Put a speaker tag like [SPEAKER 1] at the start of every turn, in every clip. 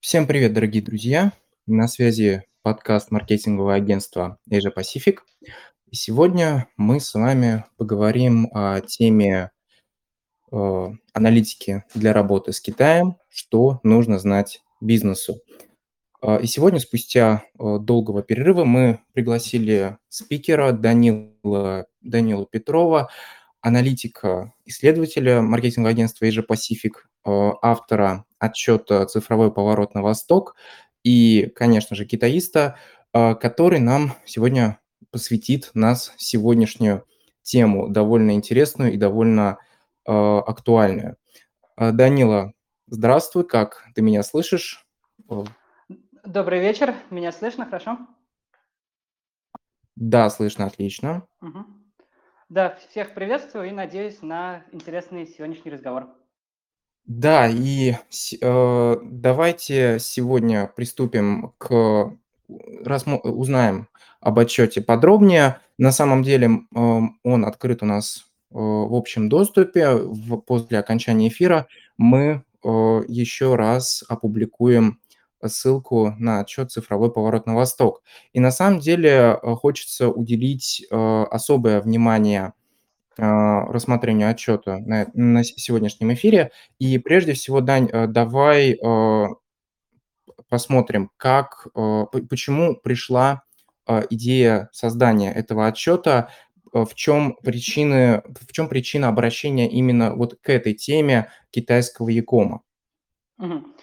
[SPEAKER 1] Всем привет, дорогие друзья! На связи подкаст маркетингового агентства Asia Pacific. И сегодня мы с вами поговорим о теме э, аналитики для работы с Китаем, что нужно знать бизнесу. Э, И сегодня, спустя э, долгого перерыва, мы пригласили спикера Данила, Данила Петрова, аналитика, исследователя маркетингового агентства Asia Pacific, э, автора отчета «Цифровой поворот на восток» и, конечно же, китаиста, э, который нам сегодня посвятит нас сегодняшнюю тему, довольно интересную и довольно э, актуальную. Данила, здравствуй, как ты меня слышишь?
[SPEAKER 2] Добрый вечер, меня слышно хорошо?
[SPEAKER 1] Да, слышно отлично.
[SPEAKER 2] Мгм. Да, всех приветствую и надеюсь на интересный сегодняшний разговор.
[SPEAKER 1] Да, и э, давайте сегодня приступим к рассмо- узнаем об отчете подробнее. На самом деле эм, он открыт у нас э, в общем доступе. В- после окончания эфира мы э, еще раз опубликуем ссылку на отчет «Цифровой поворот на восток». И на самом деле э, хочется уделить э, особое внимание а, рассмотрению отчета на на сегодняшнем эфире. И прежде всего, Дань, э, давай, посмотрим, как, почему пришла, идея создания этого отчета, в чем причины в чем причина обращения именно вот к этой теме китайского якома?
[SPEAKER 2] Мгм.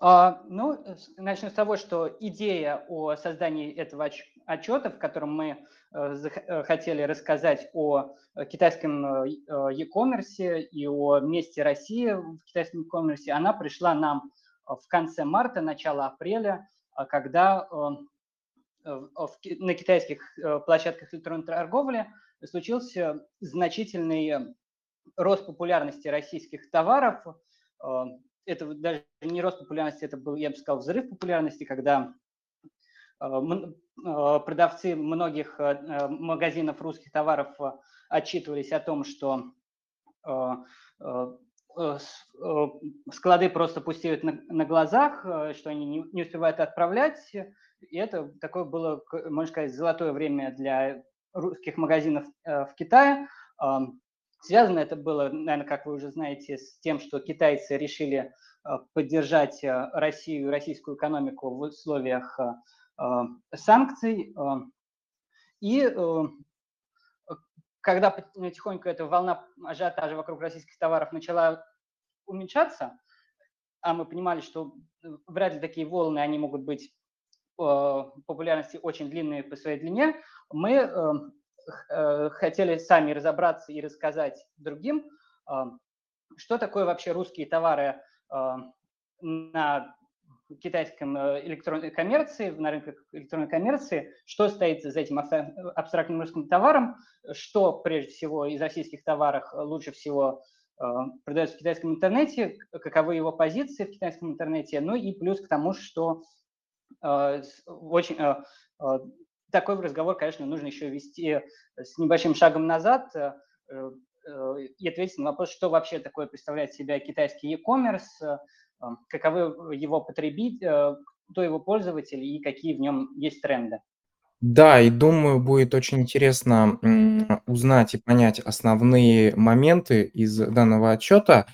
[SPEAKER 2] А, ну, начну с того, что идея о создании этого отч- отчета, в котором мы э, э, хотели рассказать о э, китайском e-commerce и о месте России в китайском e-commerce, она пришла нам в конце марта, начало апреля, когда на китайских площадках электронной торговли случился значительный рост популярности российских товаров. Это даже не рост популярности, это был, я бы сказал, взрыв популярности, когда э, э, продавцы многих э, магазинов русских товаров отчитывались о том, что склады просто пустеют на, глазах, что они не, успевают отправлять. И это такое было, можно сказать, золотое время для русских магазинов в Китае. Связано это было, наверное, как вы уже знаете, с тем, что китайцы решили э, поддержать э, Россию, российскую экономику в условиях э, санкций. И когда потихоньку эта волна ажиотажа вокруг российских товаров начала уменьшаться, а мы понимали, что вряд ли такие волны, они могут быть популярности очень длинные по своей длине, мы хотели сами разобраться и рассказать другим, э, что такое вообще русские товары э, на китайском э, электронной коммерции, на рынке электронной коммерции, что стоит за этим абстра- абстрактным русским товаром, что прежде всего из российских товаров лучше всего э, продается в китайском интернете, каковы его позиции в китайском интернете, ну и плюс к тому, что э, очень э, э, такой разговор, конечно, нужно еще вести с небольшим шагом назад э, э, и ответить на вопрос, что вообще такое представляет себя китайский e-commerce, э, э, каковы его потребители, кто его пользователь и какие в нем есть тренды.
[SPEAKER 1] Да, и думаю, будет очень интересно узнать и понять основные моменты из данного отчета.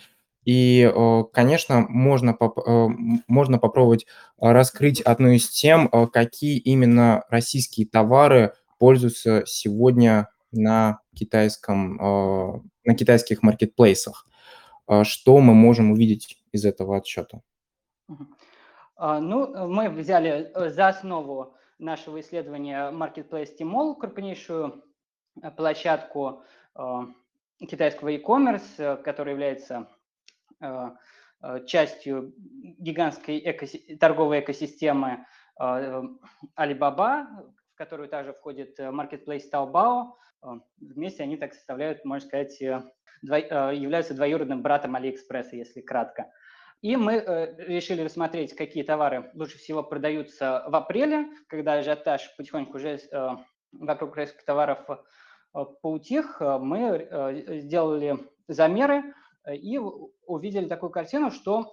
[SPEAKER 1] И, э, конечно, можно, поп- э, можно попробовать э, раскрыть одну из тем, какие именно российские товары пользуются сегодня на китайском, на китайских маркетплейсах. Что мы можем увидеть из этого отчета?
[SPEAKER 2] А, Ну, мы взяли за основу нашего исследования Marketplace Tmall, крупнейшую площадку китайского e-commerce, которая является частью гигантской экоси- торговой экосистемы э, Alibaba, в которую также входит э, Marketplace Taobao. Э, Вместе они так составляют, можно сказать, э, дво- э, являются двоюродным братом Алиэкспресса, если кратко. И мы э, решили рассмотреть, какие товары лучше всего продаются в апреле, когда ажиотаж потихоньку уже э, вокруг российских товаров э, поутих. Э, Мы э, сделали замеры э, и увидели такую картину, что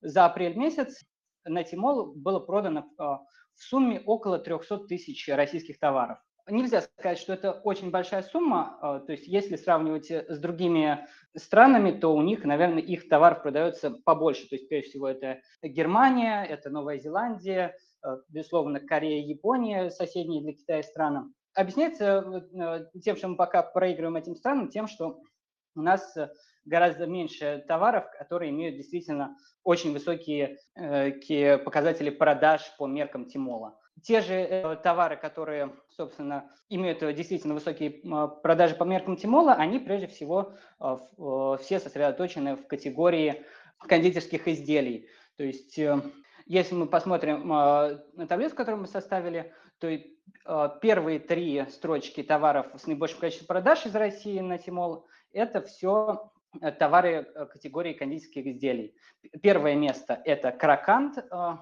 [SPEAKER 2] за апрель месяц на Тимол было продано в сумме около 300 тысяч российских товаров. Нельзя сказать, что это очень большая сумма. То есть если сравнивать с другими странами, то у них, наверное, их товар продается побольше. То есть прежде всего это Германия, это Новая Зеландия, безусловно, Корея, Япония, соседние для Китая страны. Объясняется тем, что мы пока проигрываем этим странам, тем, что у нас гораздо меньше товаров, которые имеют действительно очень высокие э, показатели продаж по меркам Тимола. Те же э, товары, которые, собственно, имеют действительно высокие продажи по меркам Тимола, они прежде всего э, все сосредоточены в категории кондитерских изделий. То есть, если мы посмотрим на таблицу, которую мы составили, то первые три строчки товаров с наибольшим количеством продаж из России на Тимол – это все Э, товары э, категории кондитерских изделий. Первое место – это кракант, э,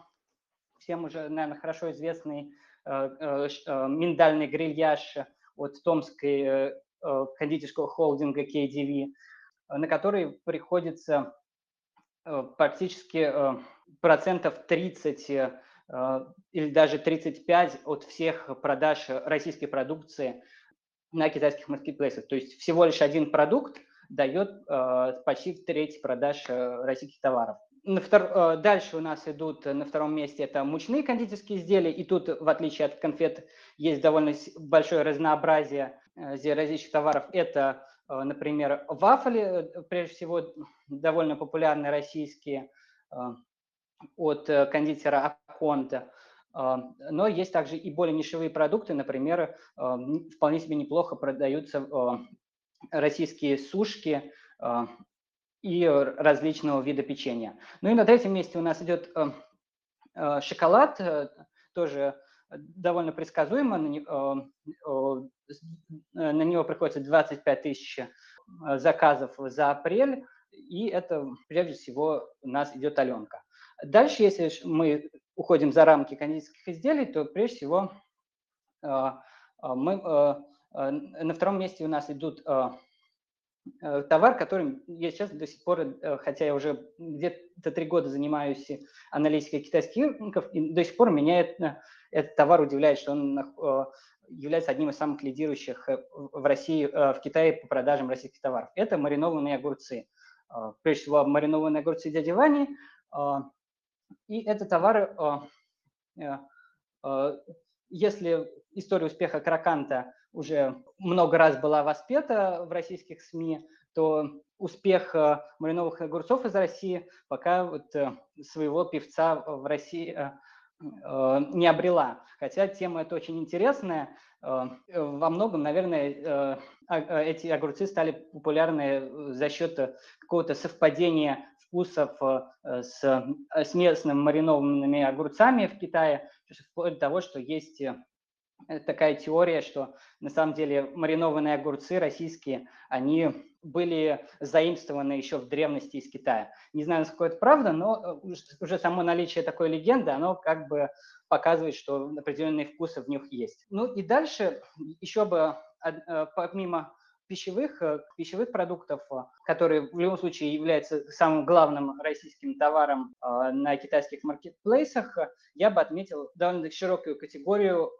[SPEAKER 2] всем уже, наверное, хорошо известный миндальный грильяж от томской кондитерского холдинга KDV, на который приходится практически процентов 30 или даже 35 от всех продаж российской продукции на китайских маркетплейсах. То есть всего лишь один продукт дает э, почти треть продаж э, российских товаров. На втор... Э, дальше у нас идут на втором месте это мучные кондитерские изделия, и тут, в отличие от конфет, есть довольно большое разнообразие различных товаров. Это, например, вафли, прежде всего, довольно популярные российские от кондитера Аконта. Но есть также и более нишевые продукты, например, вполне себе неплохо продаются российские сушки а, и различного вида печенья. Ну и на третьем месте у нас идет э, э, шоколад, э, тоже довольно предсказуемо. На него приходится 25 тысяч заказов за апрель, и это прежде всего у нас идет Аленка. Дальше, если мы уходим за рамки кондитерских изделий, то прежде всего мы Э, на втором месте у нас идут э, э, товар, который я сейчас до сих пор, хотя я уже где-то три года занимаюсь аналитикой китайских рынков, и до сих пор меня это, этот товар удивляет, что он является одним из самых лидирующих в России, в Китае по продажам российских товаров. Это маринованные огурцы. Прежде всего, маринованные огурцы дяди Вани. И это товары, если история успеха Краканта уже много раз была воспета в российских СМИ, то успех э, мариновых огурцов из России пока вот э, своего певца в России э, не обрела. Хотя тема эта очень интересная. Во многом, наверное, а, эти огурцы стали популярны за счет какого-то совпадения вкусов с, с местными маринованными огурцами в Китае, вплоть до того, что есть такая теория, что на самом деле маринованные огурцы российские, они были заимствованы еще в древности из Китая. Не знаю, насколько это правда, но э, уже само наличие такой легенды, оно как бы показывает, что определенные вкусы в них есть. Ну и дальше еще бы, э, помимо пищевых, э, пищевых продуктов, которые в любом случае являются самым главным российским товаром на китайских маркетплейсах, я бы отметил довольно широкую категорию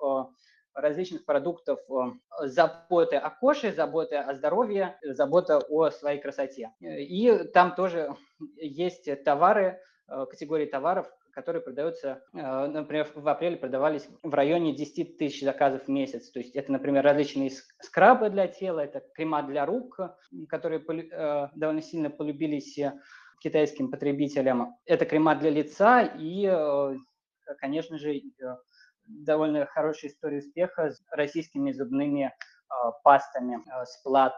[SPEAKER 2] различных продуктов э, заботы о коже, заботы о здоровье, забота о своей красоте. И там тоже есть товары, э, категории товаров, которые продаются, э, например, в апреле продавались в районе 10 тысяч заказов в месяц. То есть это, например, различные скрабы для тела, это крема для рук, которые довольно сильно полюбились китайским потребителям. Это крема для лица и, конечно же, довольно хорошая история успеха с российскими зубными а, пастами а, с плат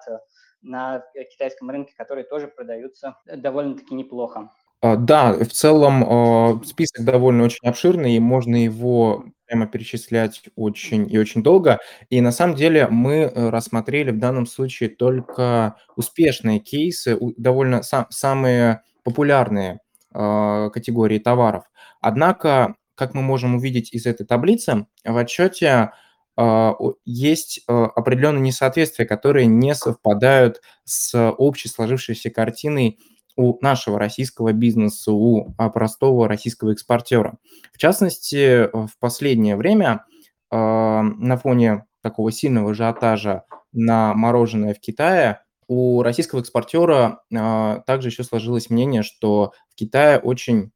[SPEAKER 2] на китайском рынке, которые тоже продаются довольно-таки неплохо.
[SPEAKER 1] А, да, в целом список довольно очень обширный, и можно его прямо перечислять очень и очень долго. И на самом деле мы э, рассмотрели в данном случае только успешные кейсы, довольно самые популярные категории товаров. Однако как мы можем увидеть из этой таблицы, в отчете а, есть а, определенные несоответствия, которые не совпадают с общей сложившейся картиной у нашего российского бизнеса, у а, простого российского экспортера. В частности, в последнее время на фоне такого сильного ажиотажа на мороженое в Китае у российского экспортера также еще сложилось мнение, что в Китае очень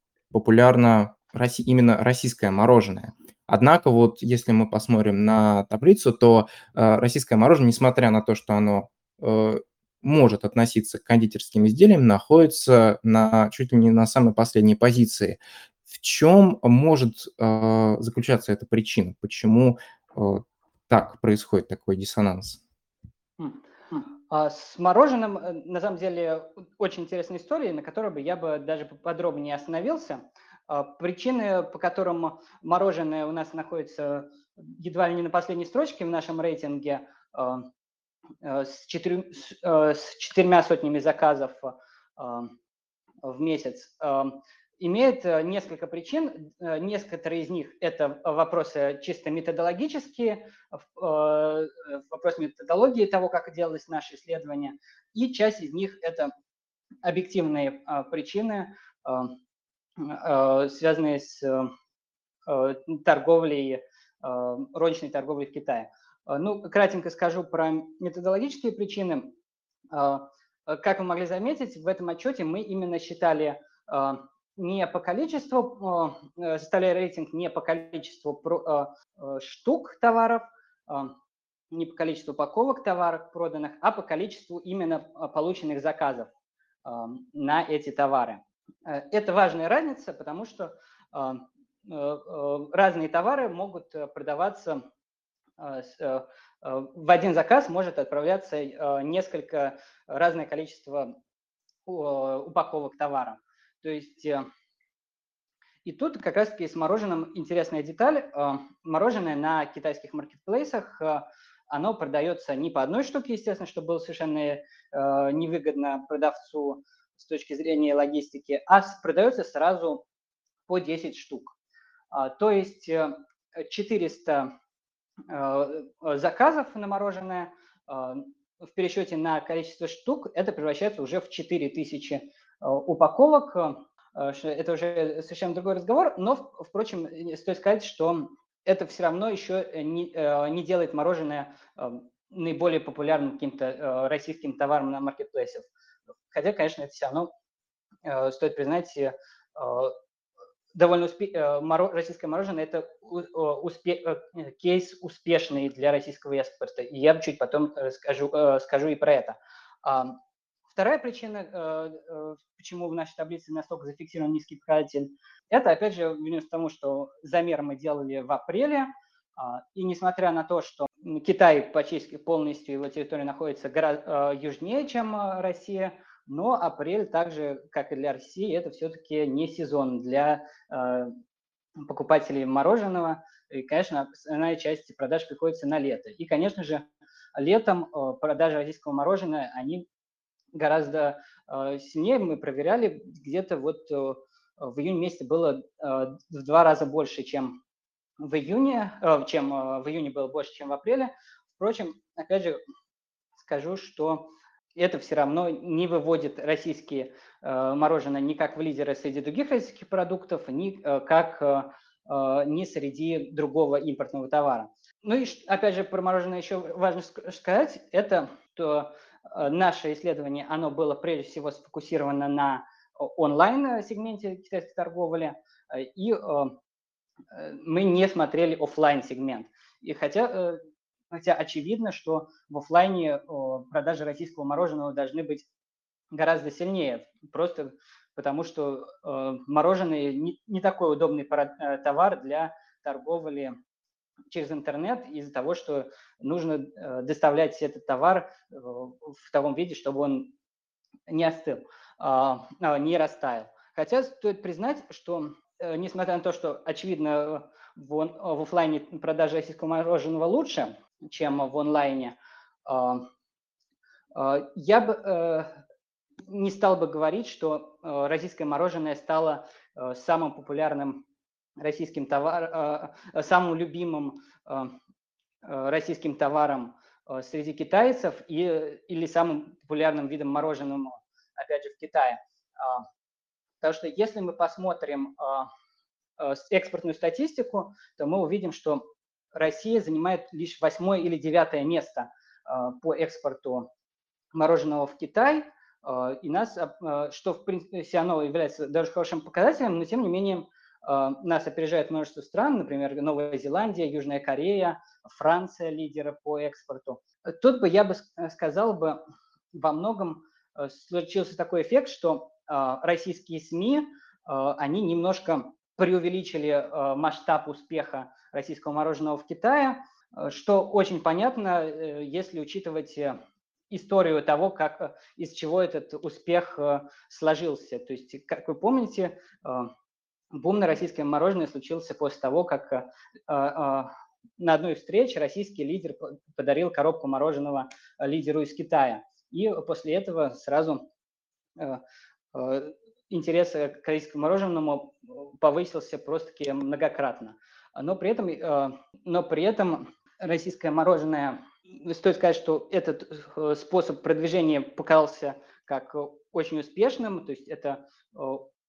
[SPEAKER 1] именно российское мороженое. Однако вот если мы посмотрим на таблицу, то э, российское мороженое, несмотря на то, что оно э, может относиться к кондитерским изделиям, находится на чуть ли не на самой последней позиции. В чем может э, заключаться эта причина? Почему так происходит такой диссонанс?
[SPEAKER 2] Хм. А с мороженым, на самом деле, очень интересная история, на которой бы я бы даже подробнее остановился. А, причины, по которым мороженое у нас находится едва ли не на последней строчке в нашем рейтинге а, а, с, четырь, с четырьмя сотнями заказов в месяц, имеет несколько причин. Некоторые из них – это вопросы чисто методологические, вопросы методологии того, как делалось наше исследование, и часть из них – это объективные причины, Э, связанные с э, торговлей, э, розничной торговлей в Китае. Ну, кратенько скажу про методологические причины. Как вы могли заметить, в этом отчете мы именно считали не по количеству, составляя рейтинг не по количеству штук товаров, не по количеству упаковок товаров проданных, а по количеству именно полученных заказов на эти товары. Э, это важная разница, потому что а, э, э, разные товары могут продаваться в один заказ может отправляться несколько разное количество упаковок товара. То есть и тут как раз-таки с мороженым интересная деталь. Мороженое на китайских маркетплейсах, оно продается не по одной штуке, естественно, что было совершенно невыгодно продавцу, с точки зрения логистики, а продается сразу по 10 штук. А, то есть 400 э, э, заказов на мороженое а, в пересчете на количество штук это превращается уже в 4000 э, упаковок. Это уже совершенно другой разговор, но, впрочем, стоит сказать, что это все равно еще не, не делает мороженое наиболее популярным каким-то российским товаром на маркетплейсах. Хотя, конечно, это все равно, э, стоит признать, э, довольно успе... Э, моро... российское мороженое – это успе... кейс успешный для российского экспорта. И я чуть потом скажу, скажу и про это. Вторая причина, почему в нашей таблице настолько зафиксирован низкий показатель, это, опять же, винус тому, что замер мы делали в апреле, и несмотря на то, что Китай почти полностью его территория находится гораздо южнее, чем Россия, но апрель также, как и для России, это все-таки не сезон для покупателей мороженого. И, конечно, основная часть продаж приходится на лето. И, конечно же, летом продажи российского мороженого, они гораздо сильнее. Мы проверяли, где-то вот в июне месяце было в два раза больше, чем в июне, э, чем э, в июне было больше, чем в апреле. Впрочем, опять же, скажу, что это все равно не выводит российские э, мороженое ни как в лидеры среди других российских продуктов, ни как ни среди другого импортного товара. Ну и опять же про мороженое еще важно сказать, это то наше исследование, оно было прежде всего сфокусировано на онлайн-сегменте китайской торговли, и мы не смотрели офлайн сегмент. И хотя хотя очевидно, что в офлайне продажи российского мороженого должны быть гораздо сильнее, просто потому что э, мороженое не, не такой удобный э, товар для торговли через интернет из-за того, что нужно э, доставлять этот товар в таком виде, чтобы он не остыл, а, а, не растаял. Хотя стоит признать, что несмотря на то, что очевидно в, в офлайне продажа российского мороженого лучше, чем в онлайне. А, а, я бы э, не стал бы говорить, что э, российское мороженое стало э, самым популярным российским товаром, самым любимым российским товаром среди китайцев и, или самым популярным видом мороженого, опять же, в Китае. Потому что если мы посмотрим экспортную статистику, то мы увидим, что Россия занимает лишь восьмое или девятое место по экспорту мороженого в Китай, и нас, что в принципе все является даже хорошим показателем, но тем не менее нас опережает множество стран, например, Новая Зеландия, Южная Корея, Франция лидеры по экспорту. Тут бы я бы сказал бы, во многом э, случился такой эффект, что российские СМИ, они немножко преувеличили масштаб успеха российского мороженого в Китае, что очень понятно, э, если учитывать э, историю того, как, из чего этот успех сложился. То есть, как вы помните, бум на российское мороженое случился после того, как э, э, на одной встрече российский лидер подарил коробку мороженого лидеру из Китая. И после этого сразу э, интерес к российскому мороженому повысился просто-таки многократно. Но при этом, но при этом российское мороженое, стоит сказать, что этот способ продвижения показался как очень успешным, то есть это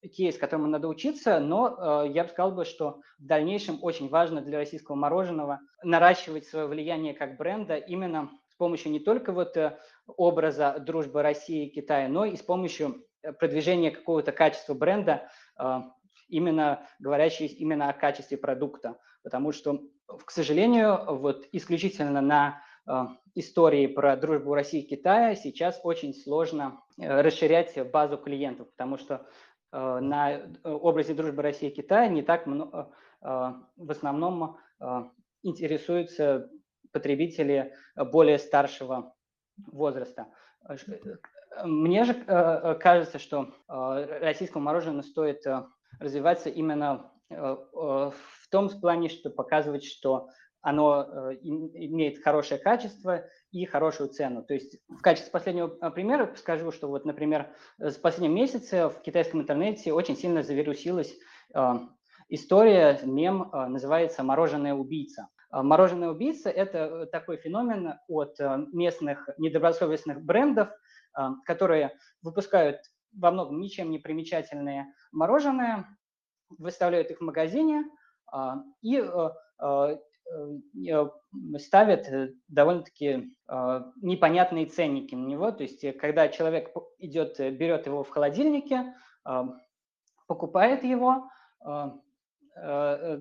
[SPEAKER 2] кейс, которому надо учиться, но э, я бы сказал что в дальнейшем очень важно для российского мороженого наращивать свое влияние как бренда именно с помощью не только вот э, образа дружбы России и Китая, но и с помощью э, продвижения какого-то качества бренда, э, именно говорящий именно о качестве продукта. Потому что, к сожалению, вот исключительно на э, истории про дружбу России и Китая сейчас очень сложно расширять базу клиентов, потому что на образе дружбы России и Китая не так много, в основном интересуются потребители более старшего возраста. Мне же кажется, что российскому мороженому стоит развиваться именно в том плане, что показывать, что оно э, имеет хорошее качество и хорошую цену. То есть в качестве последнего э, примера скажу, что вот, например, с последним месяце в китайском интернете очень сильно завирусилась э, история, мем называется «Мороженая убийца». Мороженая убийца – это такой феномен от местных недобросовестных брендов, которые выпускают во многом ничем не примечательные мороженое, выставляют их в магазине, и Э, ставят э, довольно-таки а, непонятные ценники на него. То есть, э, когда человек идет, берет его в холодильнике, а, покупает его, а,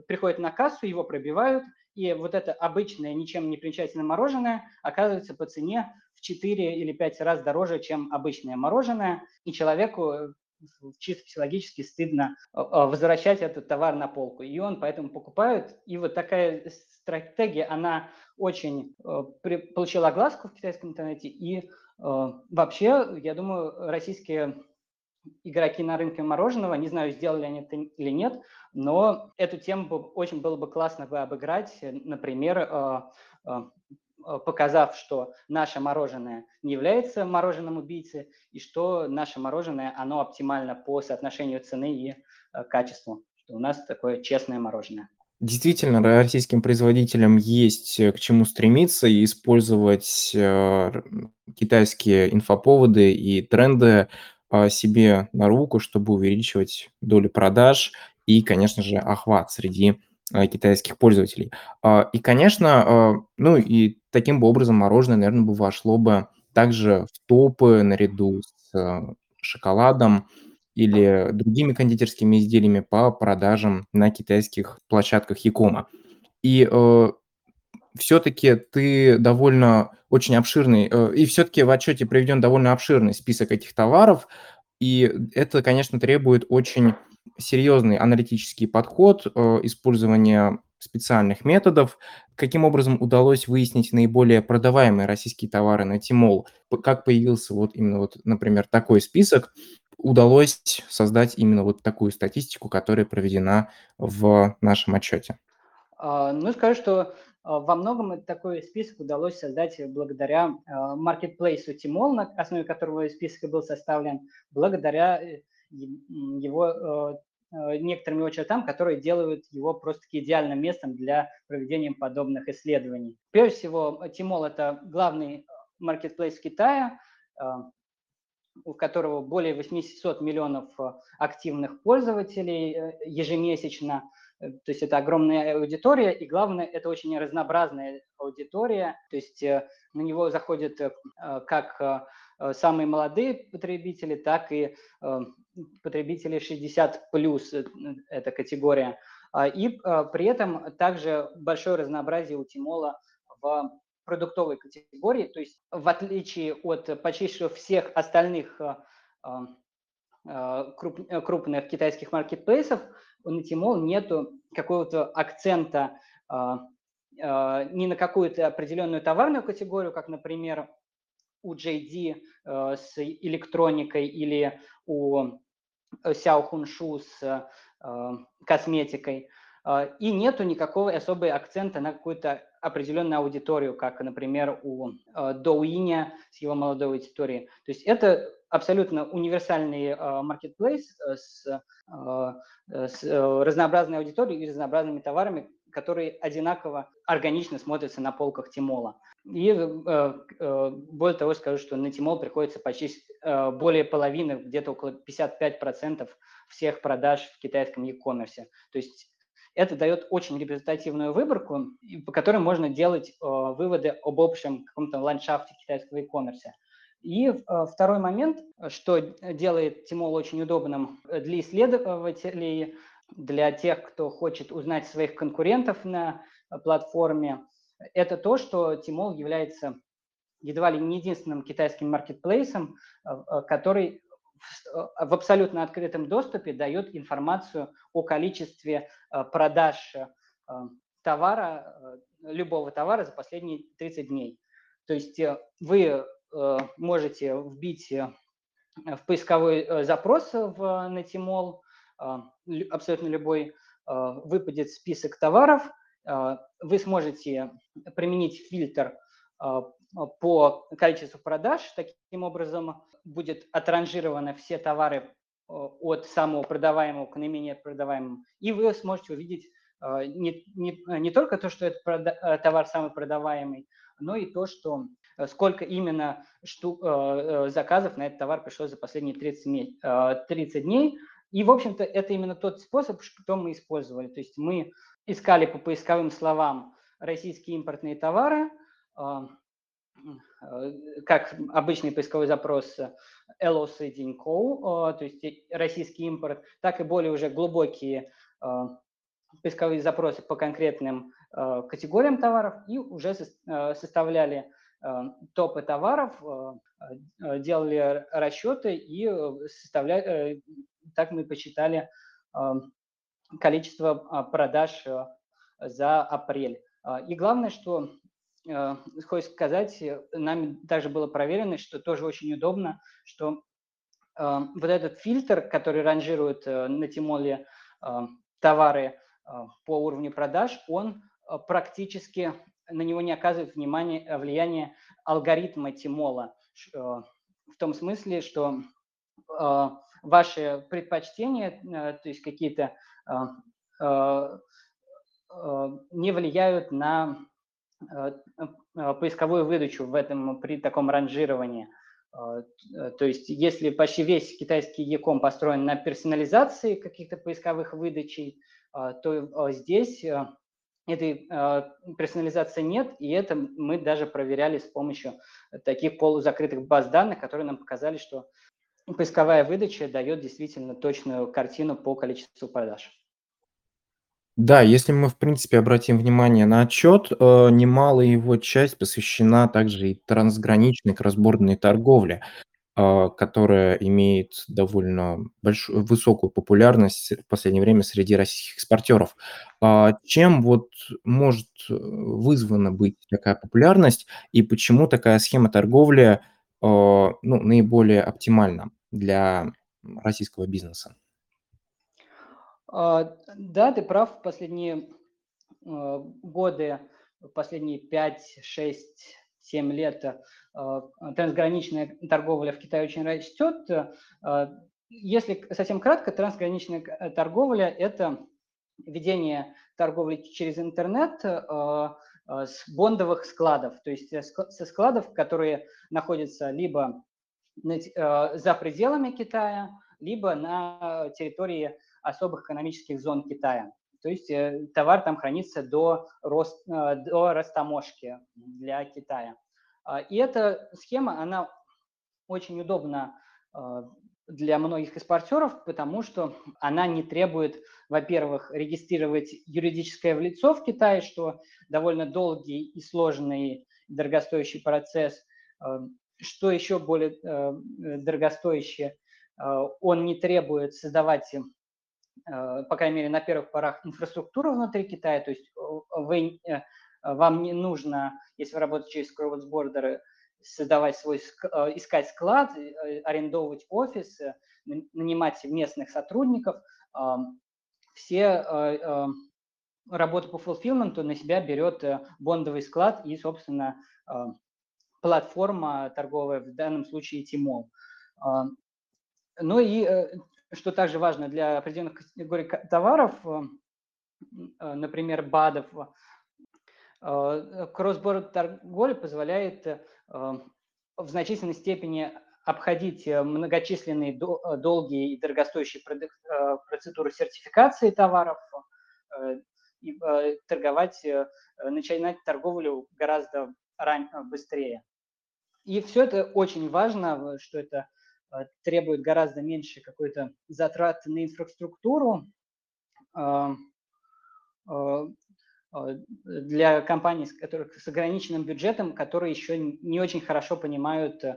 [SPEAKER 2] приходит на кассу, его пробивают, и вот это обычное, ничем не примечательное мороженое оказывается по цене в 4 или 5 раз дороже, чем обычное мороженое, и человеку чисто психологически стыдно возвращать этот товар на полку. И он поэтому покупает. И вот такая стратегия, она очень э, получила огласку в китайском интернете. И э, вообще, я думаю, российские игроки на рынке мороженого, не знаю, сделали они это или нет, но эту тему очень было бы классно бы обыграть, например, э, э, показав, что наше мороженое не является мороженым убийцей, и что наше мороженое, оно оптимально по соотношению цены и э, качеству, что у нас такое честное мороженое.
[SPEAKER 1] Действительно, российским производителям есть э, к чему стремиться и использовать э, китайские инфоповоды и тренды себе на руку, чтобы увеличивать долю продаж и, конечно же, охват среди э, китайских пользователей. А, и, конечно, ну и таким образом мороженое, наверное, бы вошло бы также в топы наряду с шоколадом, или другими кондитерскими изделиями по продажам на китайских площадках Якома. И все-таки ты довольно очень обширный, э, и все-таки в отчете приведен довольно обширный список этих товаров, и это, конечно, требует очень серьезный аналитический подход, э, использование специальных методов. Каким образом удалось выяснить наиболее продаваемые российские товары на Тимол? Как появился вот именно вот, например, такой список? удалось создать именно вот такую статистику, которая проведена в нашем отчете?
[SPEAKER 2] А, ну, скажу, что во многом такой список удалось создать благодаря маркетплейсу Тимол, на основе которого список был составлен, благодаря э, его э, э, некоторым его чертам, которые делают его просто идеальным местом для проведения подобных исследований. Прежде всего, Тимол – это главный маркетплейс Китая, у которого более 800 миллионов активных пользователей ежемесячно, то есть это огромная аудитория, и главное, это очень разнообразная аудитория, то есть на него заходят как самые молодые потребители, так и потребители 60 плюс, эта категория. И при этом также большое разнообразие у Тимола в продуктовой категории, то есть в отличие от почти всех остальных э, э, крупных китайских маркетплейсов, у Тимол нету какого-то акцента э, ни на какую-то определенную товарную категорию, как, например, у JD с электроникой или у Xiao Хуншу с косметикой. И нету никакого особого акцента на какую-то определенную аудиторию, как, например, у э, Доуиня с его молодой аудиторией. То есть это абсолютно универсальный маркетплейс э, с, э, с разнообразной аудиторией и разнообразными товарами, которые одинаково органично смотрятся на полках Тимола. И более того, скажу, что на Тимол приходится почти более половины, где-то около 55% всех продаж в китайском e-commerce. То есть это дает очень репрезентативную выборку, по которой можно делать э, выводы об общем каком-то ландшафте китайского e-commerce. И э, второй момент, что делает Тимол очень удобным для исследователей, для тех, кто хочет узнать своих конкурентов на платформе, это то, что Тимол является едва ли не единственным китайским маркетплейсом, э, который в абсолютно открытом доступе дает информацию о количестве э, продаж э, товара, э, любого товара за последние 30 дней. То есть вы можете вбить в поисковой запрос в Натимол, абсолютно любой, выпадет список товаров, вы сможете применить фильтр по количеству продаж. Таким образом, будет отранжированы все товары э, от самого продаваемого к наименее продаваемому, и вы сможете увидеть э, не, не, не только то, что это э, товар самый продаваемый, но и то, что сколько именно штук, заказов на этот товар пришло за последние 30, 30 дней. И, в общем-то, это именно тот способ, что мы использовали. То есть мы искали по поисковым словам российские импортные товары, Э, как обычный поисковой запрос LOC Денько, то есть российский импорт, так и более уже глубокие э, поисковые запросы по конкретным э, категориям товаров и уже составляли топы товаров, делали расчеты и составляли, так мы посчитали количество продаж за апрель. И главное, что Э, хочется сказать, э, нами также было проверено, что тоже очень удобно, что э, вот этот фильтр, который ранжирует на Тимоле товары по уровню продаж, он практически на него не оказывает внимания, влияния алгоритма Тимола. В том смысле, что ваши предпочтения, то есть какие-то не влияют на Э, э, поисковую выдачу в этом при таком ранжировании. Э, то есть если почти весь китайский e-com построен на персонализации каких-то поисковых выдачей, то здесь этой персонализации нет, и это мы даже проверяли с помощью таких полузакрытых баз данных, которые нам показали, что поисковая выдача дает действительно точную картину по количеству продаж.
[SPEAKER 1] Да, если мы, в принципе, обратим внимание на отчет, э, немалая его часть посвящена также и трансграничной кроссбордерной торговле, э, которая имеет довольно большую высокую популярность в последнее время среди российских экспортеров. А чем вот может э, вызвана быть такая популярность и почему такая схема торговли, э, ну, наиболее оптимальна для российского бизнеса?
[SPEAKER 2] А, да, ты прав. В последние а, годы, последние 5, 6, 7 лет а, трансграничная торговля в Китае очень растет. Если совсем кратко, трансграничная торговля – это ведение торговли через интернет с бондовых складов, то есть со складов, которые находятся либо за пределами Китая, либо на территории особых экономических зон Китая. То есть товар там хранится до, рост, до растаможки для Китая. И эта схема, она очень удобна для многих экспортеров, потому что она не требует, во-первых, регистрировать юридическое в лицо в Китае, что довольно долгий и сложный дорогостоящий процесс. Э, что еще более дорогостоящее, он не требует создавать, по крайней мере, на первых порах инфраструктуру внутри Китая, то есть вы, вам не нужно, если вы работаете через cross-border, создавать свой, э, искать склад, э, арендовывать офис, э, нанимать местных сотрудников. Все работы по фулфилменту на себя берет бондовый склад и, собственно, платформа торговая, в данном случае Тимол. Ну и что также важно для определенных категорий товаров, например, БАДов, Cross-border торговля позволяет э, в значительной степени обходить э, многочисленные э, долгие и дорогостоящие процедуры сертификации товаров и торговать, начинать торговлю гораздо ран, быстрее. И все это очень важно, что это требует гораздо меньше какой-то затрат на инфраструктуру, Э, для компаний, которых с ограниченным бюджетом, которые еще не очень хорошо понимают, э,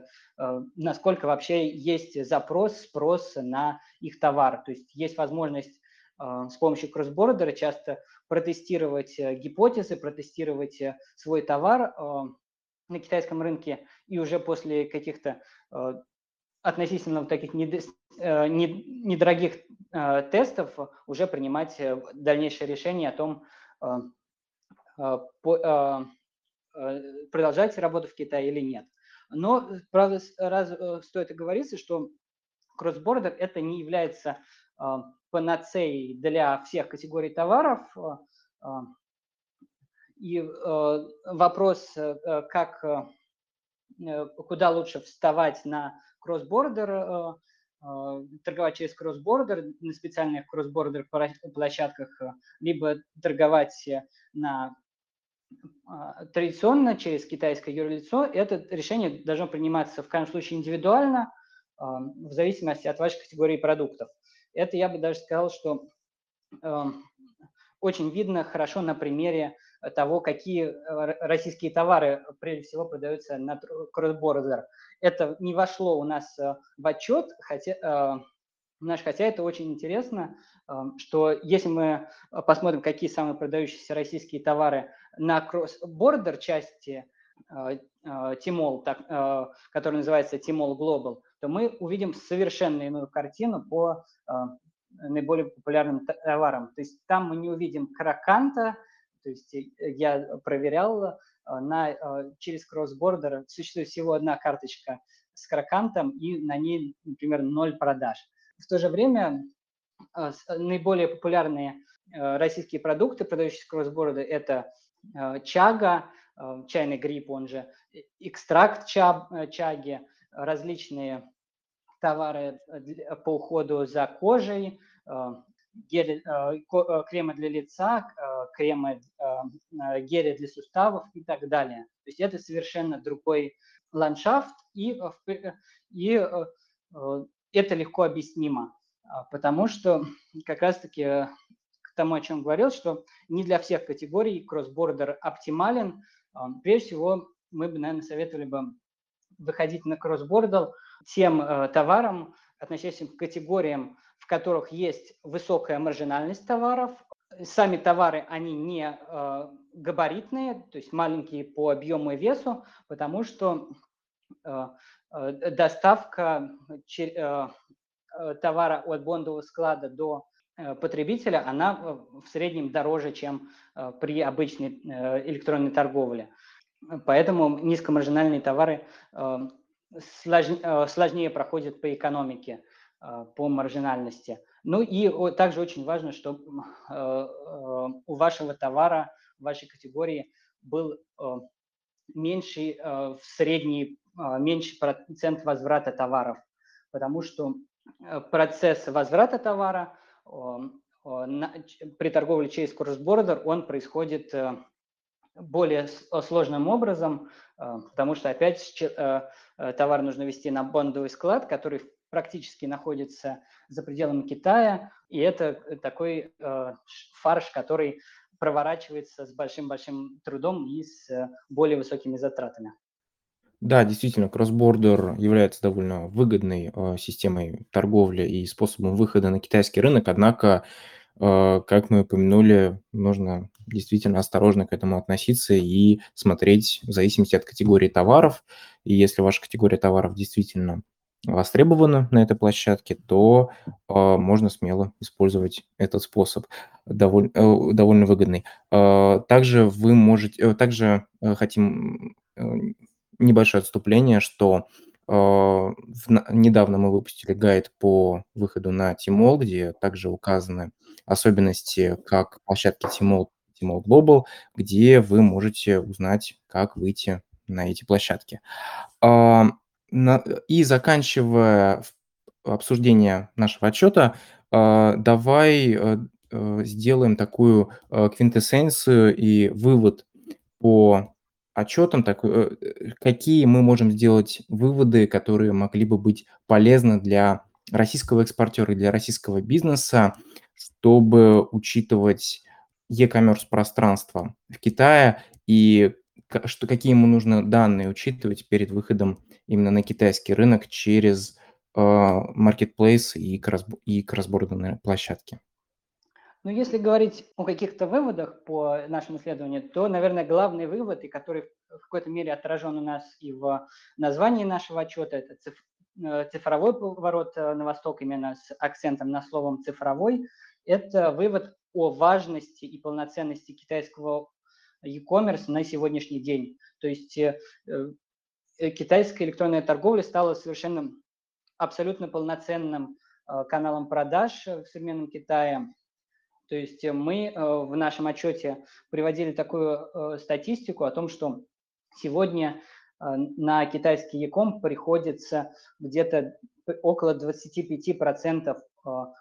[SPEAKER 2] насколько вообще есть запрос, спрос на их товар. То есть есть возможность э, с помощью кроссбордера часто протестировать гипотезы, протестировать свой товар на китайском рынке и уже после каких-то относительно таких недорогих тестов уже принимать дальнейшее решение о том, продолжать работу в Китае или нет. Но, правда, раз, э, стоит оговориться, что кроссбордер это не является панацеей для всех категорий товаров. И э, вопрос, э, как, куда лучше вставать на кроссбордер, торговать через кроссбордер на специальных кроссбордер площадках, либо торговать на а, традиционно через китайское юрлицо это решение должно приниматься в каждом случае индивидуально, а, в зависимости от вашей категории продуктов. Это я бы даже сказал, что а, очень видно хорошо на примере того, какие российские товары прежде всего продаются на кросс-бордер. Это не вошло у нас в отчет, хотя Знаешь, хотя это очень интересно, что если мы посмотрим, какие самые продающиеся российские товары на кросс-бордер части Тимол, который называется Тимол Global, то мы увидим совершенно иную картину по наиболее популярным товарам. То есть там мы не увидим краканта, то есть э, я проверял, на, через кросс-бордер существует всего одна карточка с кракантом, и на ней, например, ноль продаж. В то же время а, наиболее популярные э, российские продукты, продающиеся кросс-борда, это э, чага, э, чайный гриб, он же экстракт чаги, различные товары по уходу за кожей, гели, кремы для лица, кремы, гели для суставов и так далее. То есть это совершенно другой ландшафт, и, и это легко объяснимо, а, потому что как раз-таки э, к тому, о чем говорил, что не для всех категорий кросс-бордер оптимален. А, прежде всего, мы бы, наверное, советовали бы выходить на кросс-бордер тем э, товарам, относящимся к категориям, в которых есть высокая маржинальность товаров. Сами товары, они не э, габаритные, то есть маленькие по объему и весу, потому что доставка э, э, товара от бондового склада до потребителя, она в среднем дороже, чем при обычной электронной торговле. Поэтому низкомаржинальные товары сложнее проходят по экономике, по маржинальности. Ну и также очень важно, чтобы у вашего товара, вашей категории был меньший в средний меньше процент возврата товаров, потому что процесс возврата товара при торговле через кросс-бордер, он происходит более сложным образом, потому что опять товар нужно вести на бондовый склад, который практически находится за пределами Китая, и это такой фарш, который проворачивается с большим-большим трудом и с более высокими затратами.
[SPEAKER 1] Да, действительно, кроссбордер является довольно выгодной э, системой торговли и способом выхода на китайский рынок, однако, э, как мы упомянули, нужно действительно осторожно к этому относиться и смотреть в зависимости от категории товаров. И если ваша категория товаров действительно востребована на этой площадке, то э, можно смело использовать этот способ, довольно, э, довольно выгодный. Э, также вы можете, э, также э, хотим э, небольшое отступление, что э, в, недавно мы выпустили гайд по выходу на Тимол, где также указаны особенности как площадки Тимол, Тимол Global, где вы можете узнать, как выйти на эти площадки. Э, на, и заканчивая обсуждение нашего отчета, э, давай э, сделаем такую э, квинтэссенцию и вывод по отчетом, так, э, какие мы можем сделать выводы, которые могли бы быть полезны для российского экспортера для российского бизнеса, чтобы учитывать e-commerce пространство в Китае и что, какие ему нужно данные учитывать перед выходом именно на китайский рынок через э, marketplace и, кросс, и кроссбордерные площадки.
[SPEAKER 2] Ну, если говорить о каких-то выводах по нашему исследованию, то, наверное, главный вывод, и который в какой-то мере отражен у нас и в названии нашего отчета, это э, цифровой поворот э, на восток, именно с акцентом на словом «цифровой», это вывод о важности и полноценности китайского e-commerce на сегодняшний день. То есть э, китайская электронная торговля стала совершенно абсолютно полноценным каналом продаж в современном Китае, то есть э, мы э, в нашем отчете приводили такую э, статистику о том, что сегодня на китайский Яком приходится где-то около 25%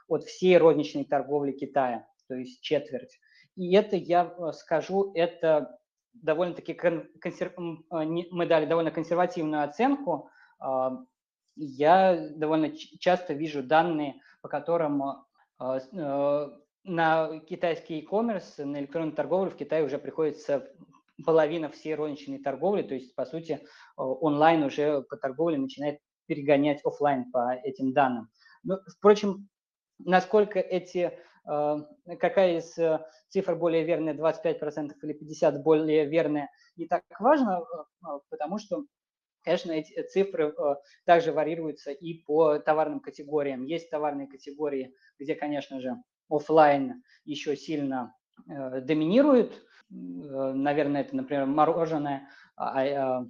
[SPEAKER 2] от всей розничной торговли Китая, то есть четверть. И это, я скажу, это довольно-таки консер... мы дали довольно консервативную оценку. Я довольно часто вижу данные, по которым на китайский e-commerce, на электронную торговлю в Китае уже приходится половина всей розничной торговли, то есть, по сути, онлайн уже по торговле начинает перегонять офлайн по этим данным. Но, впрочем, насколько эти, э, какая из э, цифр более верная, 25% или 50% более верная, не так важно, э, потому что Конечно, эти цифры также вариируются и по товарным категориям. Есть товарные категории, где, конечно же, офлайн еще сильно э, доминирует. Э, наверное, это, например, мороженое а, а,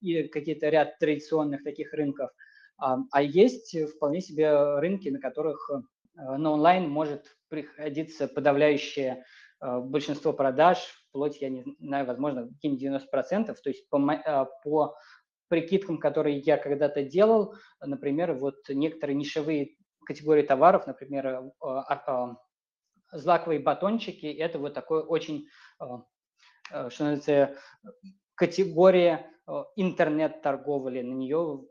[SPEAKER 2] и какие-то ряд традиционных таких рынков. А, а есть вполне себе рынки, на которых э, на онлайн может приходиться подавляющее большинство продаж, вплоть, я не знаю, возможно, какие-нибудь 90%. То есть по, по прикидкам, которые я когда-то делал, например, вот некоторые нишевые категории товаров, например, э, а, а, злаковые батончики, это вот такой очень, э, э, что называется, категория интернет-торговли. На нее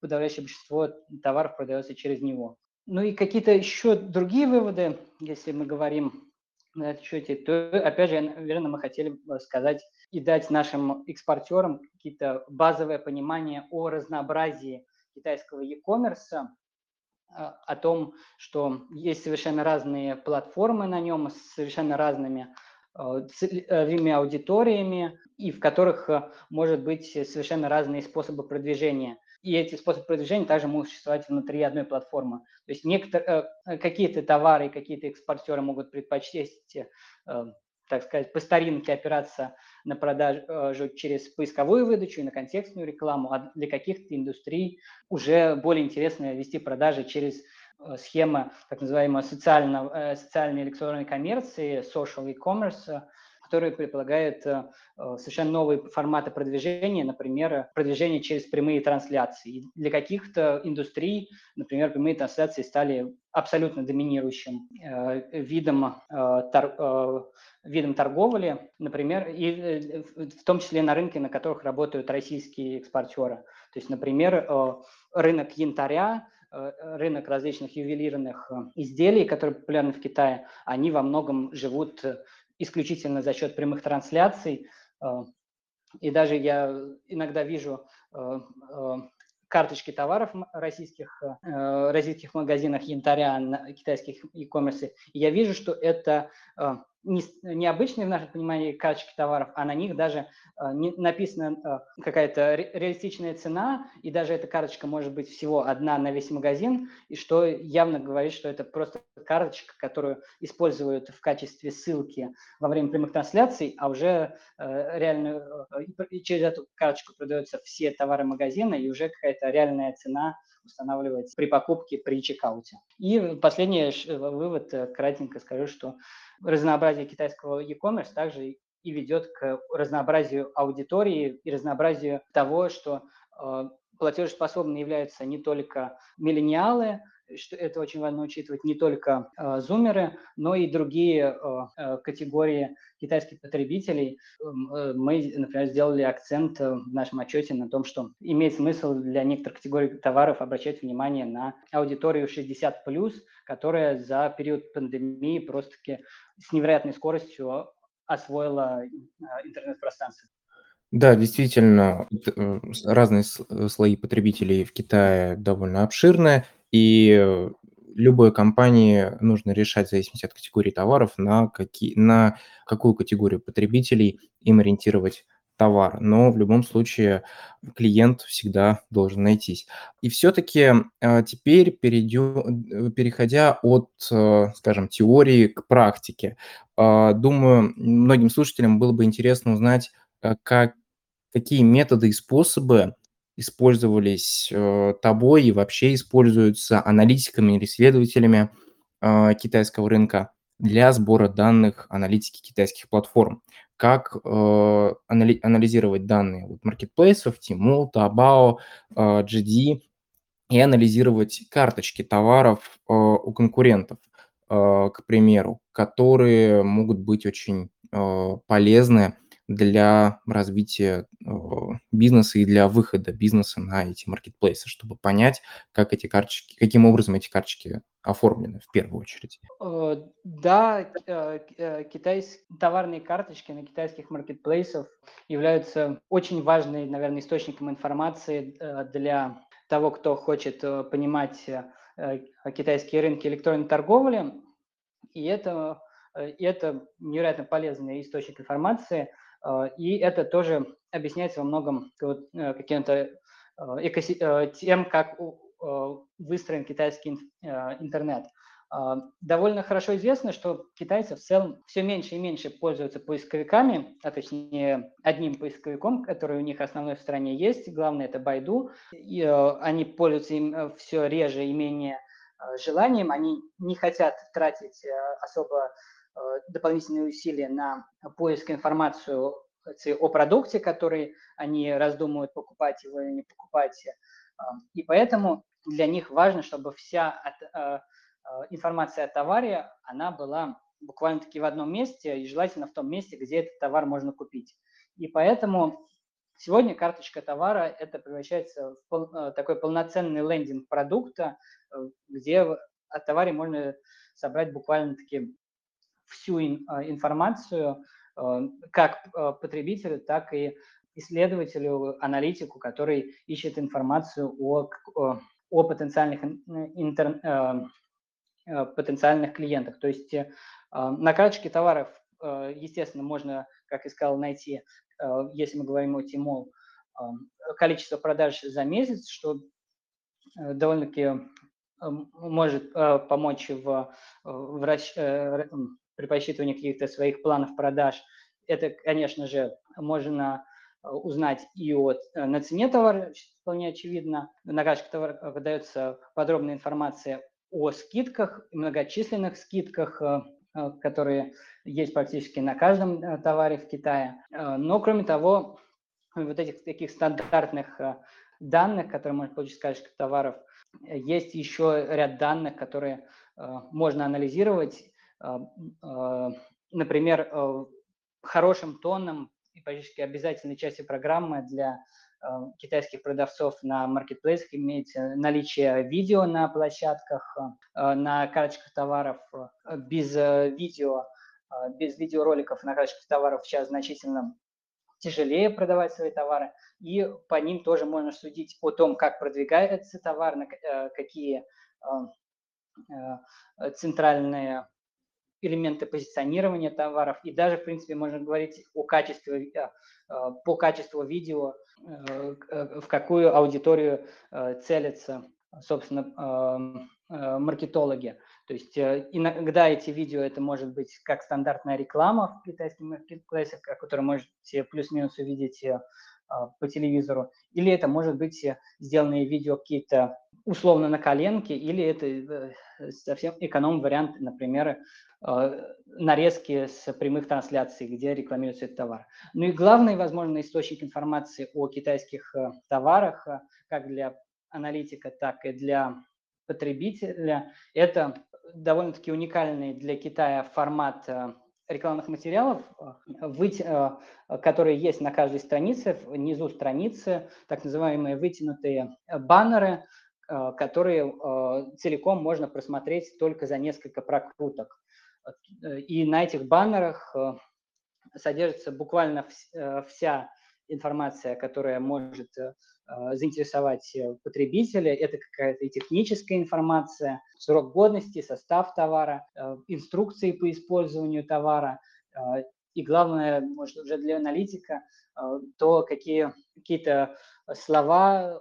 [SPEAKER 2] подавляющее большинство товаров продается через него. Ну и какие-то еще другие выводы, если мы говорим на этом счете, то, опять же, наверное, мы хотели сказать и дать нашим экспортерам какие-то базовое понимание о разнообразии китайского e-commerce, о том, что есть совершенно разные платформы на нем с совершенно разными э, целевыми аудиториями, и в которых э, может быть совершенно разные способы продвижения. И эти способы продвижения также могут существовать внутри одной платформы. То есть некоторые, э, какие-то товары, какие-то экспортеры могут предпочесть так сказать, по старинке опираться на продажу через поисковую выдачу и на контекстную рекламу, а для каких-то индустрий уже более интересно вести продажи через э, схемы так называемой социального, э, социальной электронной коммерции, social e-commerce, который предполагает совершенно новые форматы продвижения, например, продвижение через прямые трансляции. Для каких-то индустрий, например, прямые трансляции стали абсолютно доминирующим видом, видом торговли, например, и в том числе на рынке, на которых работают российские экспортеры. То есть, например, рынок янтаря Э, рынок различных ювелирных э, изделий, которые популярны в Китае, они во многом живут э, исключительно за счет прямых трансляций. И даже я иногда вижу карточки товаров российских, российских магазинах янтаря на китайских e-commerce. Я вижу, что это не, необычные в нашем понимании карточки товаров, а на них даже э, не, написана какая-то ре, реалистичная цена, и даже эта карточка может быть всего одна на весь магазин, и что явно говорит, что это просто карточка, которую используют в качестве ссылки во время прямых трансляций, а уже э, реально э, через эту карточку продаются все товары магазина, и уже какая-то реальная цена устанавливается при покупке, при чекауте. И последний вывод, э, кратенько скажу, что разнообразие китайского e-commerce также и ведет к разнообразию аудитории и разнообразию того, что э, платежеспособны являются не только миллениалы, что это очень важно учитывать не только э, зумеры, но и другие э, э категории китайских потребителей. Эм, э, мы, например, сделали акцент э, в нашем отчете на том, что имеет смысл для некоторых категорий товаров обращать внимание на аудиторию 60+, которая за период пандемии просто-таки с невероятной скоростью освоила э, интернет-пространство.
[SPEAKER 1] Да, действительно, разные слои потребителей в Китае довольно обширные, и любой компании нужно решать в зависимости от категории товаров, на, какие, на какую категорию потребителей им ориентировать товар, но в любом случае клиент всегда должен найтись. И все-таки э, теперь перейдем, переходя от, э, скажем, теории к практике, э, думаю, многим слушателям было бы интересно узнать, как, какие методы и способы использовались э, тобой и вообще используются аналитиками или исследователями э, китайского рынка для сбора данных аналитики китайских платформ. Как э, анали- анализировать данные вот, маркетплейсов, Tmall, Taobao, э, GD и анализировать карточки товаров э, у конкурентов, э, к примеру, которые могут быть очень э, полезны для развития э, бизнеса и для выхода бизнеса на эти маркетплейсы, чтобы понять, как эти карточки, каким образом эти карточки оформлены в первую очередь.
[SPEAKER 2] Э, да, э, китайские товарные карточки на китайских маркетплейсах являются очень важным, наверное, источником информации для того, кто хочет понимать китайские рынки электронной торговли. И это, и это невероятно полезный источник информации – и это тоже объясняется во многом э, каким-то э, тем, как выстроен китайский э, интернет. А, довольно хорошо известно, что китайцы в целом все меньше и меньше пользуются поисковиками, а точнее одним поисковиком, который у них основной в стране есть. Главное это Байду. И они пользуются им все реже и менее желанием. Они не хотят тратить особо Э, дополнительные усилия на поиск информации о продукте, который они раздумывают, покупать его или не покупать. Э, и поэтому для них важно, чтобы вся э, информация о товаре, она была буквально-таки в одном месте, и желательно в том месте, где этот товар можно купить. И поэтому сегодня карточка товара – это превращается в такой полноценный лендинг продукта, где о товаре можно собрать буквально-таки всю а, информацию а, как а, потребителю, так и исследователю, аналитику, который ищет информацию о, о потенциальных, интер, потенциальных клиентах. То есть на карточке товаров, естественно, можно, как и сказал, найти, если мы говорим о Тимол, количество продаж за месяц, что довольно-таки может помочь в, в при посчитывании каких-то своих планов продаж. Это, конечно же, можно э, узнать и от, э, на цене товара, вполне очевидно. На карточке товара выдается подробная информация о скидках, многочисленных скидках, э, которые есть практически на каждом товаре в Китае. Но, кроме того, вот этих таких стандартных данных, которые можно получить с карточных товаров, есть еще ряд данных, которые можно анализировать. Например, хорошим тоном и практически обязательной частью программы для э, китайских продавцов на маркетплейсах иметь наличие видео на площадках, э, на карточках товаров. Без э, видео, без видеороликов на карточках товаров сейчас значительно тяжелее продавать свои товары, и по ним тоже можно судить о том, как продвигается товар, на какие центральные элементы позиционирования товаров, и даже, в принципе, можно говорить о качестве, э, э, по качеству видео, э, в какую аудиторию целятся, собственно, маркетологи. То есть иногда эти видео это может быть как стандартная реклама в китайских маркетплейсах, которую можете плюс-минус увидеть по телевизору, или это может быть сделанные видео какие-то условно на коленке, или это совсем эконом-вариант, например, Э, нарезки с прямых трансляций, где рекламируется этот товар. Ну и главный, возможно, источник информации о китайских э, товарах, э, как для аналитика, так и для потребителя, это довольно-таки уникальный для Китая формат рекламных материалов, которые есть на каждой странице, внизу страницы, так называемые вытянутые баннеры, которые целиком можно просмотреть только за несколько прокруток. И на этих баннерах э, содержится буквально э, вся информация, которая может э, заинтересовать потребителя. Это какая-то и техническая информация, срок годности, состав товара, инструкции по использованию товара. И главное, может, уже для аналитика, то какие какие-то слова,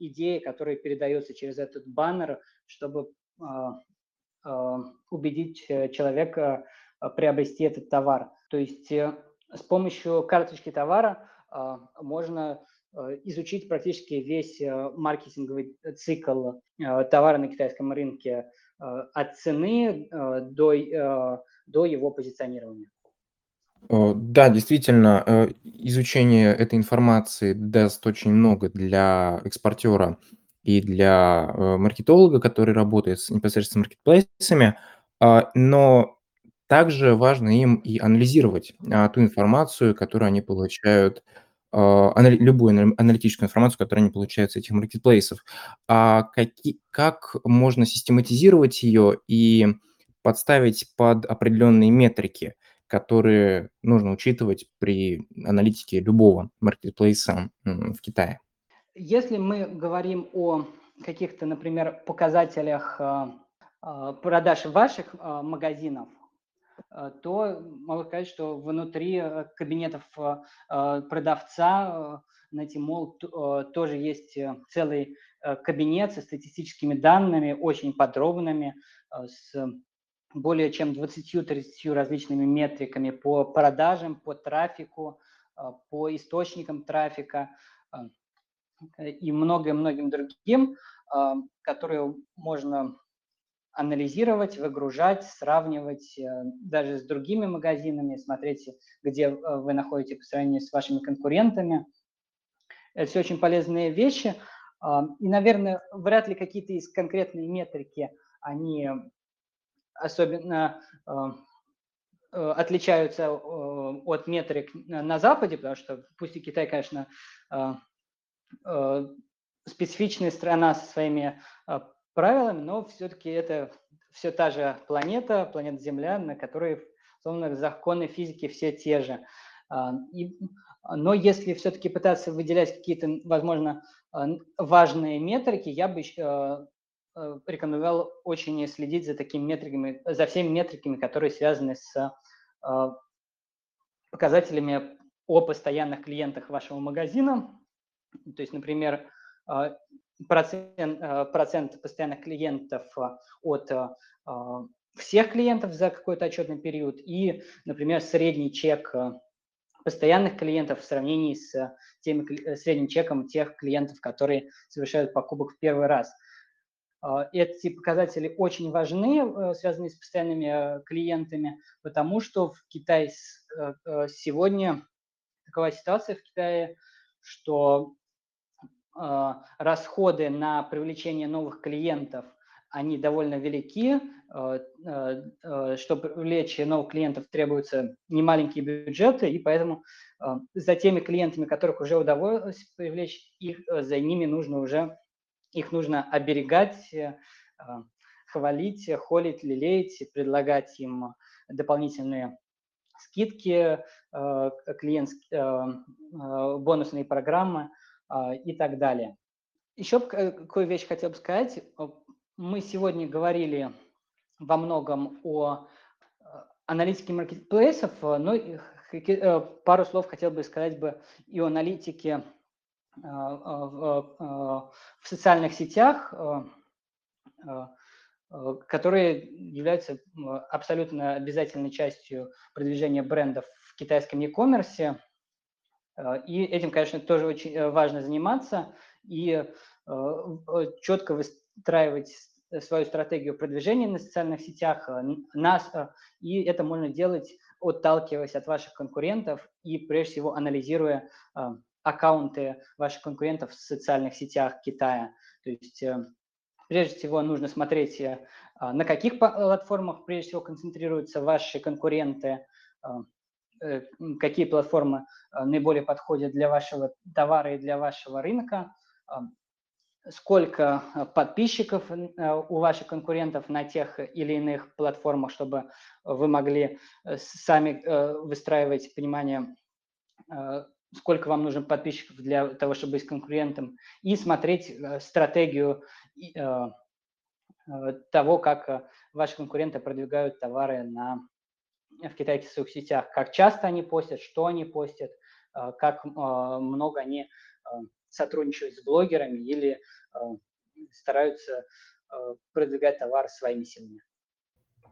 [SPEAKER 2] идеи, которые передаются через этот баннер, чтобы Э, убедить э, человека э, приобрести этот товар. То есть с помощью карточки товара можно изучить практически весь маркетинговый цикл товара на китайском рынке от цены до, до его позиционирования.
[SPEAKER 1] Да, действительно, изучение этой информации даст очень много для экспортера и для э, маркетолога, который работает с, непосредственно с маркетплейсами, а, но также важно им и анализировать а, ту информацию, которую они получают, а, любую аналитическую информацию, которую они получают с этих маркетплейсов. А каки, как можно систематизировать ее и подставить под определенные метрики, которые нужно учитывать при аналитике любого маркетплейса в Китае?
[SPEAKER 2] Если мы говорим о каких-то, например, показателях э, э, продаж ваших э, магазинов, то могу сказать, что внутри кабинетов продавца на Тимол тоже есть целый кабинет со статистическими данными, очень подробными, с более чем 20-30 различными метриками по продажам, по трафику, по источникам трафика, и многим-многим другим, которые можно анализировать, выгружать, сравнивать э, даже с другими магазинами, смотреть, где э, вы находитесь по сравнению с вашими конкурентами. Это все очень полезные вещи. А, и, наверное, вряд ли какие-то из конкретные метрики, они особенно э, отличаются от метрик на Западе, потому что пусть и Китай, конечно, специфичная страна со своими правилами, но все-таки это все та же планета, планета Земля, на которой, словно законы физики все те же. А, и, но если все-таки пытаться выделять какие-то, возможно, э, важные метрики, я бы рекомендовал очень следить за такими метриками, за всеми метриками, которые связаны с показателями о постоянных клиентах вашего магазина, то есть, например, а, процент, а, процент постоянных клиентов а, от всех клиентов за какой-то отчетный период и, например, средний чек постоянных клиентов в сравнении с тем средним чеком тех клиентов, которые совершают покупок в первый раз. Эти показатели очень важны, связанные с постоянными клиентами, потому что в Китае сегодня такова ситуация в Китае, что расходы на привлечение новых клиентов – они довольно велики. Э, э, чтобы привлечь новых клиентов, требуются немаленькие бюджеты, и поэтому за теми клиентами, которых уже удалось привлечь, их, за ними нужно уже, их нужно оберегать, хвалить, холить, лелеять, предлагать им дополнительные скидки, клиент, бонусные программы и так далее. Еще какую вещь хотел бы сказать. Мы сегодня говорили во многом о э, аналитике маркетплейсов, но э, пару слов хотел бы сказать бы и о аналитике э, в социальных сетях, которые являются абсолютно обязательной частью продвижения брендов в китайском e-commerce. И этим, конечно, тоже очень важно заниматься и четко выстраивать свою стратегию продвижения на социальных сетях, э, нас, э, и это можно делать, отталкиваясь от ваших конкурентов и, прежде всего, анализируя э, аккаунты ваших конкурентов в социальных сетях Китая. То есть, прежде всего, нужно смотреть, на каких платформах, прежде всего, концентрируются ваши конкуренты, какие платформы наиболее подходят для вашего товара и для вашего рынка, сколько э, подписчиков э, у ваших конкурентов на тех или иных платформах, чтобы вы могли э, сами выстраивать понимание, сколько вам нужен подписчиков для того, чтобы быть конкурентом, и смотреть стратегию того, как ваши конкуренты продвигают товары на, в китайских соцсетях, как часто они постят, что они постят, как много они сотрудничают с блогерами или э, стараются э, продвигать товар своими силами.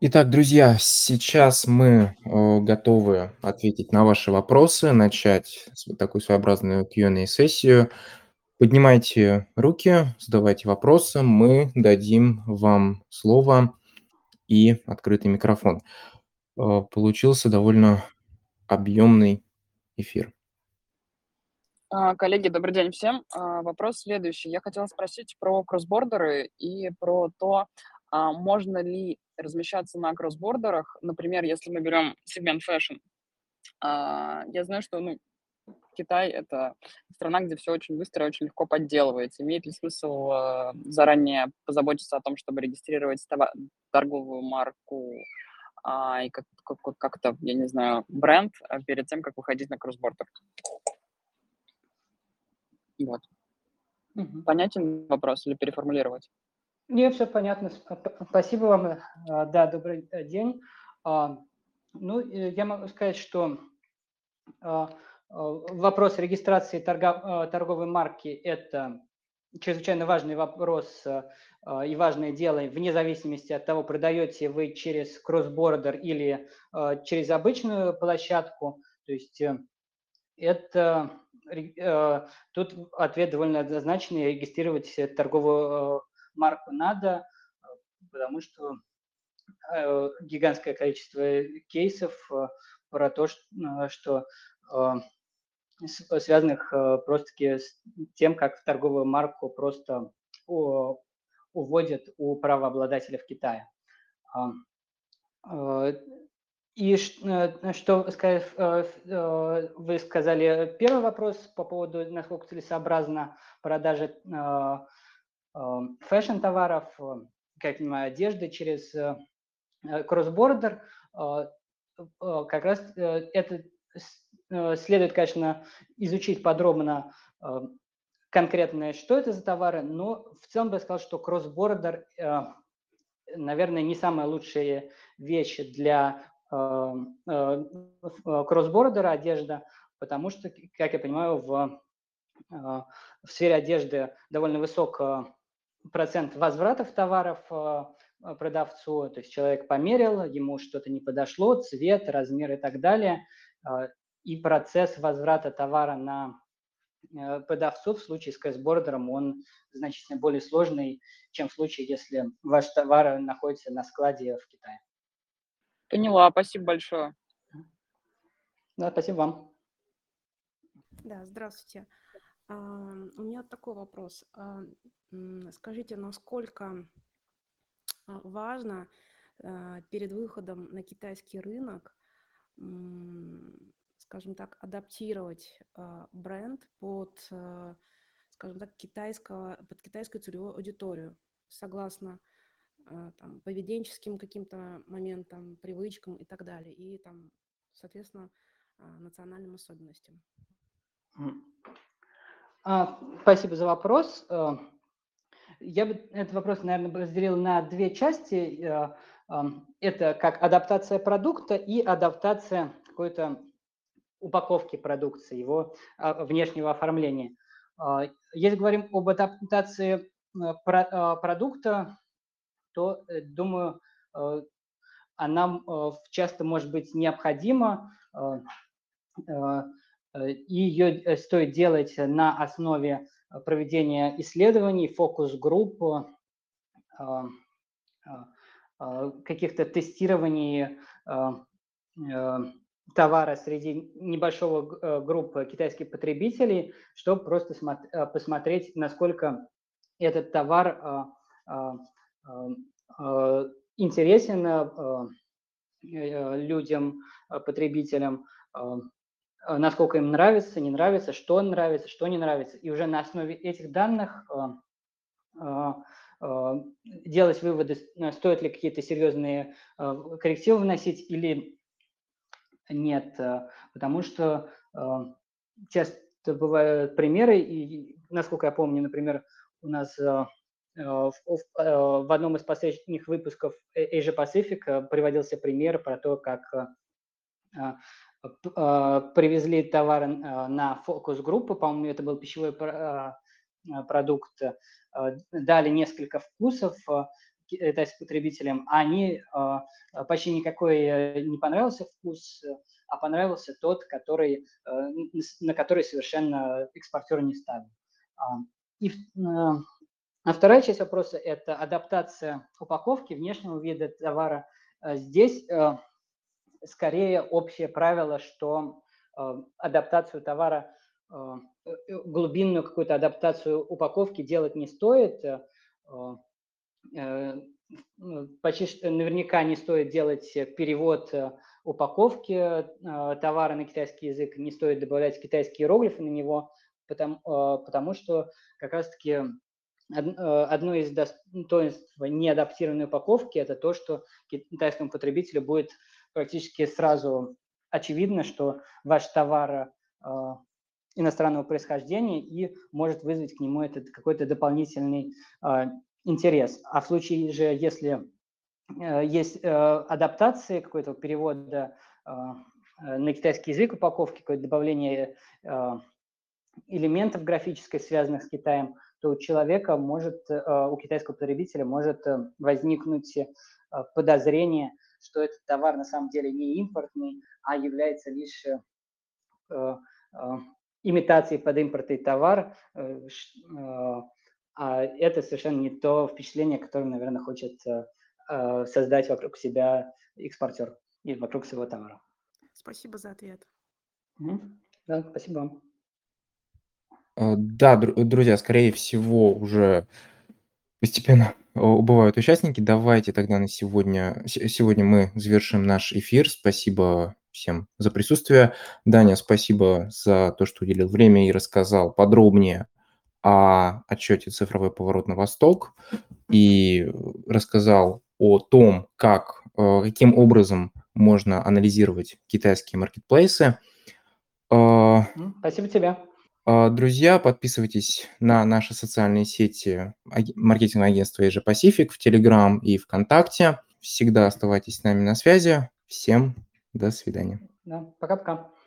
[SPEAKER 1] Итак, друзья, сейчас мы э, готовы ответить на ваши вопросы, начать такую своеобразную Q&A-сессию. Поднимайте руки, задавайте вопросы, мы дадим вам слово и открытый микрофон. Получился довольно объемный эфир.
[SPEAKER 3] А, коллеги, добрый день всем. А, вопрос следующий. Я хотела спросить про кроссбордеры и про то, а, можно ли размещаться на кроссбордерах. Например, если мы берем сегмент fashion. Я знаю, что ну, Китай — это страна, где все очень быстро и очень легко подделывается. Имеет ли смысл заранее позаботиться о том, чтобы регистрировать торговую марку и как-то, я не знаю, бренд перед тем, как выходить на кроссбордер? Вот. Угу. Понятен вопрос или переформулировать?
[SPEAKER 2] Нет, все понятно. Спасибо вам. А, да, добрый э, день. А, ну, я могу сказать, что а, вопрос регистрации торговой марки – это чрезвычайно важный вопрос и важное дело, вне зависимости от того, продаете вы через кросс-бордер или через обычную площадку. То есть э, это Э, тут ответ довольно однозначный. Регистрировать торговую э, марку надо, потому что э, гигантское количество кейсов про то, что связанных просто-таки с тем, как торговую марку просто уводят у правообладателя в Китае. И э, что э, э, вы сказали, первый вопрос по поводу, насколько целесообразно продажа фэшн-товаров, как я понимаю, одежды через кросс-бордер, как раз это следует, конечно, изучить подробно конкретно, что это за товары, но в целом бы я сказал, что кросс-бордер, наверное, не самая лучшая вещь для Э, э, э, кроссбордера одежда, потому что, как я понимаю, в, в сфере одежды довольно высок процент возвратов товаров продавцу, то есть человек померил, ему что-то не подошло, цвет, размер и так далее, и процесс возврата товара на продавцу в случае с кросс-бордером он значительно более сложный, чем в случае, если ваш товар находится на складе в Китае.
[SPEAKER 3] Поняла, спасибо большое.
[SPEAKER 2] Да, спасибо вам.
[SPEAKER 4] Да, здравствуйте. А, у меня такой вопрос. А, скажите, насколько а, важно перед выходом на китайский рынок, скажем так, адаптировать бренд под, скажем так, китайского, под китайскую целевую аудиторию, согласно там, поведенческим каким-то моментам, привычкам и так далее, и там, соответственно, национальным особенностям.
[SPEAKER 2] А, спасибо за вопрос. Э, я бы этот вопрос, наверное, разделил на две части. Э, это как адаптация продукта и адаптация какой-то упаковки продукции, его а, внешнего оформления. А, если говорим об адаптации э, продукта, то, думаю, она часто может быть необходима Э, и ее э, стоит делать на основе э, проведения исследований, фокус-групп, каких-то тестирований товара среди небольшого группы китайских потребителей, чтобы просто посмотреть, насколько этот товар интересен людям, потребителям, Э, насколько им нравится, не нравится, что нравится, что не нравится. И уже на основе этих данных э, э, делать выводы, стоит ли какие-то серьезные коррективы вносить или нет. Потому что часто бывают примеры, и, насколько я помню, например, у нас в, одном из последних выпусков Asia Pacific приводился пример про то, как привезли товар на фокус-группу, по-моему, это был пищевой продукт, дали несколько вкусов китайским потребителям, они почти никакой э, не понравился вкус, а понравился тот, который, э, на который совершенно экспортер не ставил. И а вторая часть вопроса – это адаптация упаковки внешнего вида товара. Здесь э, скорее общее правило, что э, адаптацию товара, э, э, глубинную какую-то адаптацию упаковки делать не стоит. Ну, почти наверняка не стоит делать перевод упаковки товара на китайский язык, не стоит добавлять китайские иероглифы на него, потому, потому что как раз-таки одно из достоинств неадаптированной упаковки – это то, что китайскому потребителю будет практически сразу очевидно, что ваш товар э, иностранного происхождения и может вызвать к нему этот какой-то дополнительный э, интерес. А в случае же, если э, есть э, адаптации, какой-то перевода э, на китайский язык упаковки, какое-то добавление элементов графической, связанных с Китаем, то у человека может, у китайского потребителя может возникнуть подозрение, что этот товар на самом деле не импортный, а является лишь имитацией под импортный товар, это совершенно не то впечатление, которое, наверное, хочет э, э создать вокруг себя экспортер и вокруг своего товара.
[SPEAKER 4] Спасибо за ответ.
[SPEAKER 2] Да, спасибо вам.
[SPEAKER 1] Э, да, друзья, скорее всего, уже Постепенно убывают участники. Давайте тогда на сегодня сегодня мы завершим наш эфир. Спасибо всем за присутствие. Даня, спасибо за то, что уделил время и рассказал подробнее о отчете «Цифровой поворот на восток» и рассказал о том, как, э, каким образом можно анализировать китайские маркетплейсы.
[SPEAKER 2] Э, спасибо тебе.
[SPEAKER 1] А, друзья, подписывайтесь на наши социальные сети маркетингового агентства Asia Pacific в Telegram и ВКонтакте. Всегда оставайтесь с нами на связи. Всем до свидания.
[SPEAKER 2] Да, пока-пока.